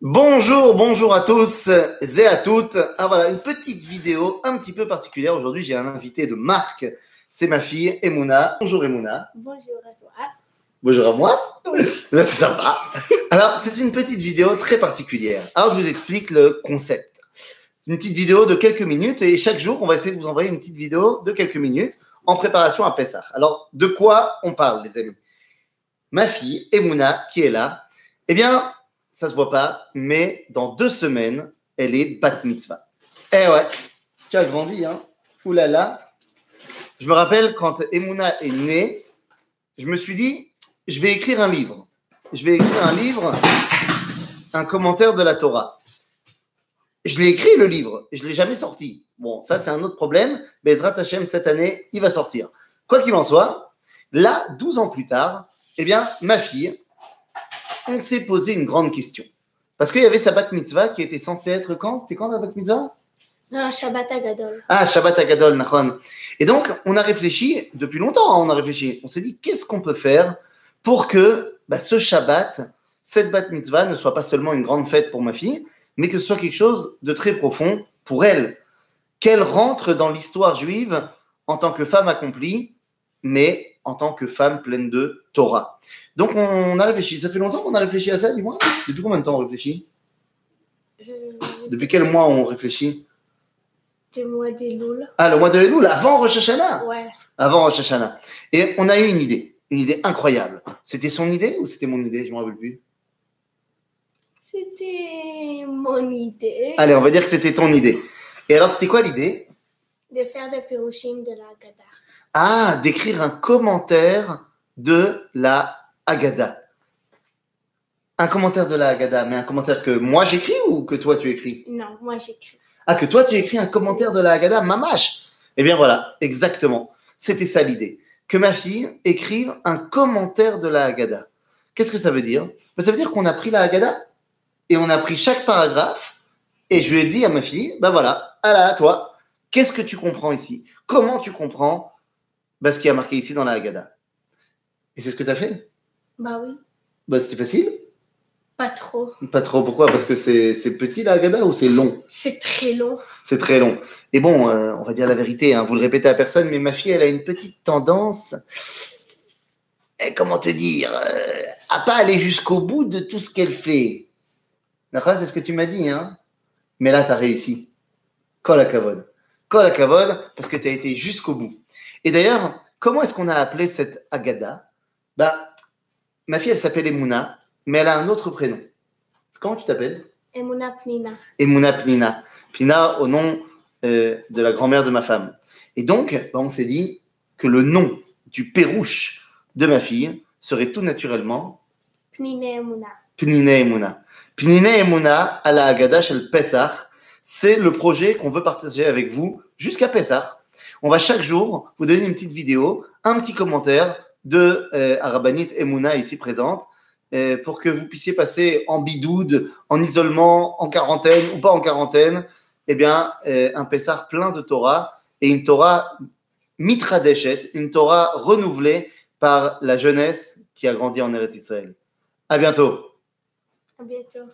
Bonjour, bonjour à tous et à toutes. Ah voilà, une petite vidéo un petit peu particulière. Aujourd'hui, j'ai un invité de marque. C'est ma fille, Emouna. Bonjour Emouna. Bonjour à toi. Bonjour à moi. Oui. Là, c'est sympa. Alors, c'est une petite vidéo très particulière. Alors, je vous explique le concept. Une petite vidéo de quelques minutes et chaque jour, on va essayer de vous envoyer une petite vidéo de quelques minutes en préparation à Pessah. Alors, de quoi on parle, les amis? Ma fille, Emouna, qui est là, eh bien, ça se voit pas, mais dans deux semaines, elle est bat mitzvah. Eh ouais, tu as grandi, hein Ouh là là. Je me rappelle quand Emouna est née, je me suis dit, je vais écrire un livre. Je vais écrire un livre, un commentaire de la Torah. Je l'ai écrit le livre, je l'ai jamais sorti. Bon, ça c'est un autre problème. Bezrat Hashem cette année, il va sortir. Quoi qu'il en soit, là, 12 ans plus tard, eh bien, ma fille, on s'est posé une grande question. Parce qu'il y avait sa bat mitzvah qui était censée être quand? C'était quand la bat mitzvah? Non, Shabbat Agadol. Ah, Shabbat Agadol, Nachon. Et donc, on a réfléchi, depuis longtemps, hein, on a réfléchi. On s'est dit, qu'est-ce qu'on peut faire pour que bah, ce Shabbat, cette bat mitzvah, ne soit pas seulement une grande fête pour ma fille, mais que ce soit quelque chose de très profond pour elle? Qu'elle rentre dans l'histoire juive en tant que femme accomplie, mais en tant que femme pleine de Torah. Donc, on a réfléchi. Ça fait longtemps qu'on a réfléchi à ça, dis-moi Depuis combien de temps on réfléchit Euh, Depuis quel mois on réfléchit du mois des Louls. Ah, le mois de Elul, avant Rosh Hashanah Ouais. avant Rosh Hashanah. Et on a eu une idée, une idée incroyable. C'était son idée ou c'était mon idée Je ne me rappelle plus. C'était mon idée Allez, on va dire que c'était ton idée. Et alors, c'était quoi l'idée de faire des Pirushim de la Gada. Ah, d'écrire un commentaire de la Haggadah. Un commentaire de la Haggadah, mais un commentaire que moi j'écris ou que toi tu écris? Non, moi j'écris. Ah, que toi tu écris un commentaire de la Haggadah, mamache Eh bien voilà, exactement. C'était ça l'idée. Que ma fille écrive un commentaire de la Haggadah. Qu'est-ce que ça veut dire? Ben, Ça veut dire qu'on a pris la Haggadah et on a pris chaque paragraphe et je lui ai dit à ma fille, ben voilà, à la, à toi, qu'est-ce que tu comprends ici? Comment tu comprends ben, ce qui a marqué ici dans la Haggadah Et c'est ce que tu as fait? Bah oui, ben, C'était facile? Pas trop. Pas trop. Pourquoi? Parce que c'est c'est petit la Haggadah ou c'est long? C'est très long. C'est très long. Et bon, euh, on va dire la vérité, hein, vous le répétez à personne, mais ma fille, elle a une petite tendance, eh, comment te dire, euh, à pas aller jusqu'au bout de tout ce qu'elle fait. D'accord C'est ce que tu m'as dit, hein Mais là, tu as réussi. Kol kavod. Kol parce que tu as été jusqu'au bout. Et d'ailleurs, comment est-ce qu'on a appelé cette Agada Bah, ma fille, elle s'appelle Emouna, mais elle a un autre prénom. Comment tu t'appelles? Emuna Pnina. Emouna Pnina. Pnina au nom euh, de la grand-mère de ma femme. Et donc, bah, on s'est dit que le nom du pérouche de ma fille serait tout naturellement Pnine Emuna. Pnine Emouna. Pnine Emouna à la Haggadah Shel Pesach, c'est le projet qu'on veut partager avec vous jusqu'à Pesach. On va chaque jour vous donner une petite vidéo, un petit commentaire de euh, Arabanit Emouna ici présente, euh, pour que vous puissiez passer en bidoude, en isolement, en quarantaine ou pas en quarantaine, eh bien, euh, un Pessar plein de Torah et une Torah mitradeshet, une Torah renouvelée par la jeunesse qui a grandi en Eretz Israël. À bientôt. À bientôt.